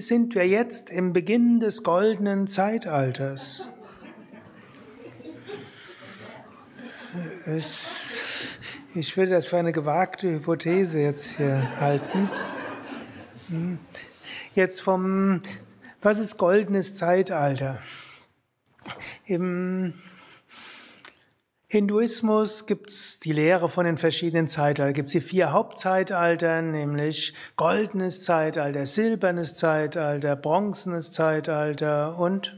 sind wir jetzt im Beginn des goldenen Zeitalters. Es, ich würde das für eine gewagte Hypothese jetzt hier halten. Hm. Jetzt vom, was ist goldenes Zeitalter? Im Hinduismus gibt es die Lehre von den verschiedenen Zeitaltern. Gibt es die vier Hauptzeitalter, nämlich goldenes Zeitalter, silbernes Zeitalter, bronzenes Zeitalter und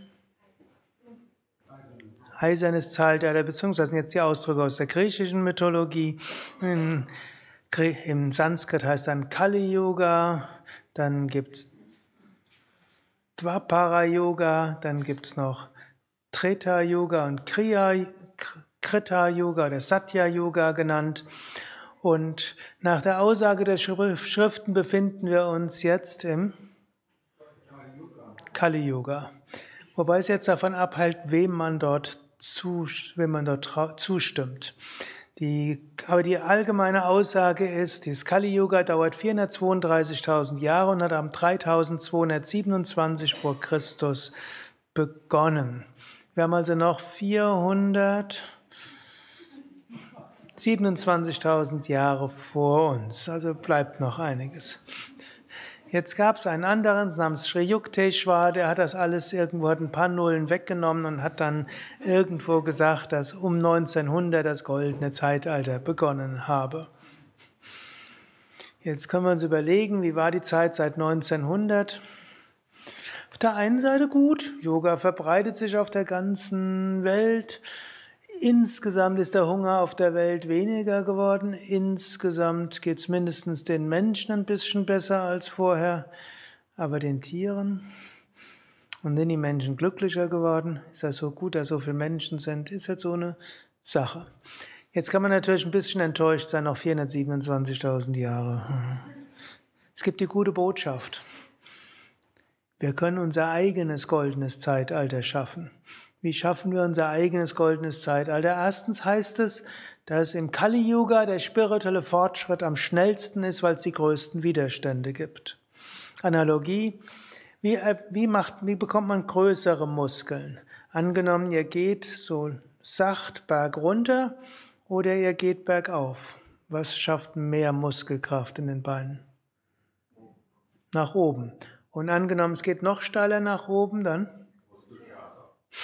eisernes Zeitalter, beziehungsweise jetzt die Ausdrücke aus der griechischen Mythologie. Im, im Sanskrit heißt dann Kali Yoga, dann gibt's Dvapara Yoga, dann gibt's noch Treta Yoga und Kriya Krita Yoga oder Satya Yoga genannt. Und nach der Aussage der Schriften befinden wir uns jetzt im Kali Yoga. Wobei es jetzt davon abhält, wem man dort, zu, wem man dort zustimmt. Die, aber die allgemeine Aussage ist, dieses Kali Yoga dauert 432.000 Jahre und hat am 3227 vor Christus begonnen. Wir haben also noch 400 27.000 Jahre vor uns, also bleibt noch einiges. Jetzt gab es einen anderen namens Sri Yukteswar, der hat das alles irgendwo, hat ein paar Nullen weggenommen und hat dann irgendwo gesagt, dass um 1900 das goldene Zeitalter begonnen habe. Jetzt können wir uns überlegen, wie war die Zeit seit 1900? Auf der einen Seite gut, Yoga verbreitet sich auf der ganzen Welt. Insgesamt ist der Hunger auf der Welt weniger geworden. Insgesamt geht es mindestens den Menschen ein bisschen besser als vorher, aber den Tieren. Und sind die Menschen glücklicher geworden? Ist das so gut, dass so viele Menschen sind? Ist jetzt so eine Sache. Jetzt kann man natürlich ein bisschen enttäuscht sein, noch 427.000 Jahre. Es gibt die gute Botschaft. Wir können unser eigenes goldenes Zeitalter schaffen. Wie schaffen wir unser eigenes goldenes Zeitalter? Erstens heißt es, dass im Kali Yuga der spirituelle Fortschritt am schnellsten ist, weil es die größten Widerstände gibt. Analogie. Wie, äh, wie, macht, wie bekommt man größere Muskeln? Angenommen, ihr geht so sacht berg runter oder ihr geht bergauf. Was schafft mehr Muskelkraft in den Beinen? Nach oben. Und angenommen, es geht noch steiler nach oben, dann?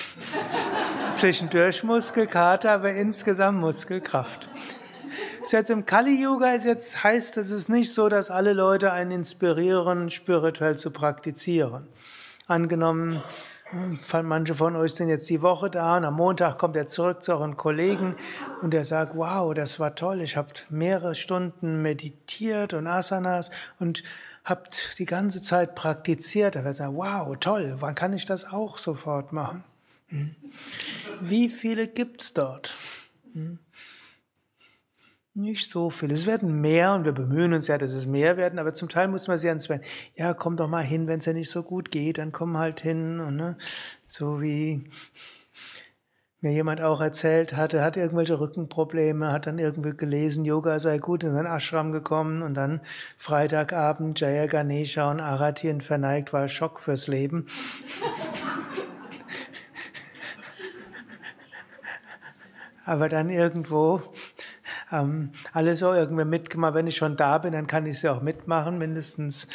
Zwischendurch Muskelkater, aber insgesamt Muskelkraft. Ist jetzt im Kali-Yoga ist jetzt heißt, es ist nicht so, dass alle Leute einen inspirieren, spirituell zu praktizieren. Angenommen, manche von euch sind jetzt die Woche da und am Montag kommt er zurück zu euren Kollegen und er sagt, wow, das war toll, ich habe mehrere Stunden meditiert und Asanas und habt die ganze Zeit praktiziert. Er wird sagen, wow, toll, wann kann ich das auch sofort machen? Hm? Wie viele gibt es dort? Hm? Nicht so viele. Es werden mehr und wir bemühen uns ja, dass es mehr werden, aber zum Teil muss man sich ans ja, komm doch mal hin, wenn es ja nicht so gut geht, dann komm halt hin. Und, ne? So wie mir jemand auch erzählt hatte, hat irgendwelche Rückenprobleme, hat dann irgendwie gelesen, Yoga sei gut, in sein Ashram gekommen und dann Freitagabend Jaya Ganesha und Aratin verneigt, war Schock fürs Leben. Aber dann irgendwo ähm, alle so irgendwie mitgemacht. Wenn ich schon da bin, dann kann ich sie auch mitmachen. Mindestens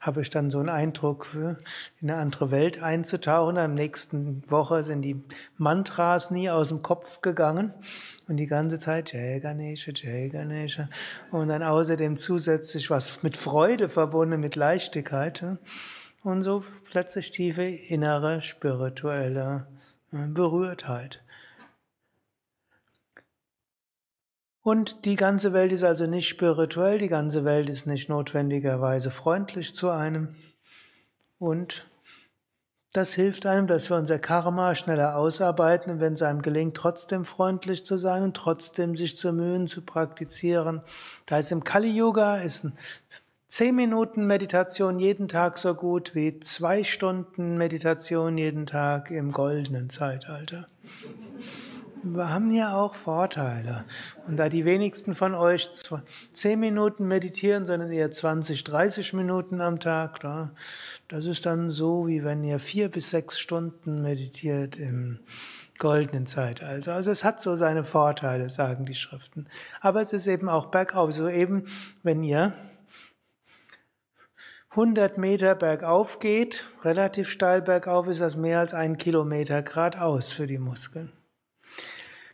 habe ich dann so einen Eindruck, äh, in eine andere Welt einzutauchen. Am nächsten Woche sind die Mantras nie aus dem Kopf gegangen und die ganze Zeit Jai Ganesha, Jai Ganesha und dann außerdem zusätzlich was mit Freude verbunden, mit Leichtigkeit und so plötzlich tiefe innere spirituelle äh, Berührtheit. Und die ganze Welt ist also nicht spirituell, die ganze Welt ist nicht notwendigerweise freundlich zu einem. Und das hilft einem, dass wir unser Karma schneller ausarbeiten und wenn es einem gelingt, trotzdem freundlich zu sein und trotzdem sich zu mühen, zu praktizieren. Da ist im Kali Yoga ist zehn Minuten Meditation jeden Tag so gut wie zwei Stunden Meditation jeden Tag im goldenen Zeitalter. Wir haben ja auch Vorteile. Und da die wenigsten von euch 10 Minuten meditieren, sondern eher 20, 30 Minuten am Tag, das ist dann so, wie wenn ihr vier bis sechs Stunden meditiert im goldenen Zeitalter. Also es hat so seine Vorteile, sagen die Schriften. Aber es ist eben auch bergauf. So eben, wenn ihr 100 Meter bergauf geht, relativ steil bergauf, ist das mehr als ein Kilometer geradeaus für die Muskeln.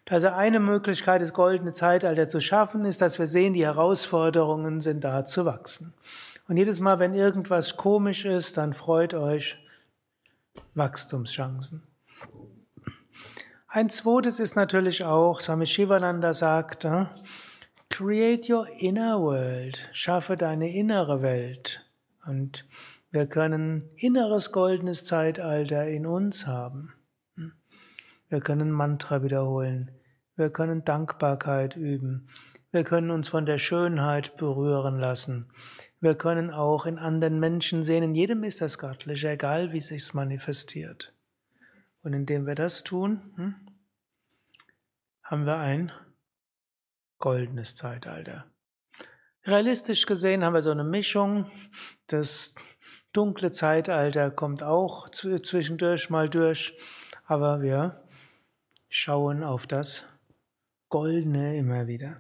Also eine Möglichkeit, das goldene Zeitalter zu schaffen, ist, dass wir sehen, die Herausforderungen sind da zu wachsen. Und jedes Mal, wenn irgendwas komisch ist, dann freut euch Wachstumschancen. Ein zweites ist natürlich auch, Swami Shivananda sagt, create your inner world, schaffe deine innere Welt. Und wir können inneres goldenes Zeitalter in uns haben. Wir können Mantra wiederholen. Wir können Dankbarkeit üben. Wir können uns von der Schönheit berühren lassen. Wir können auch in anderen Menschen sehen. In jedem ist das Göttliche, egal wie sich's manifestiert. Und indem wir das tun, hm, haben wir ein goldenes Zeitalter. Realistisch gesehen haben wir so eine Mischung. Das dunkle Zeitalter kommt auch zwischendurch mal durch, aber wir schauen auf das Goldene immer wieder.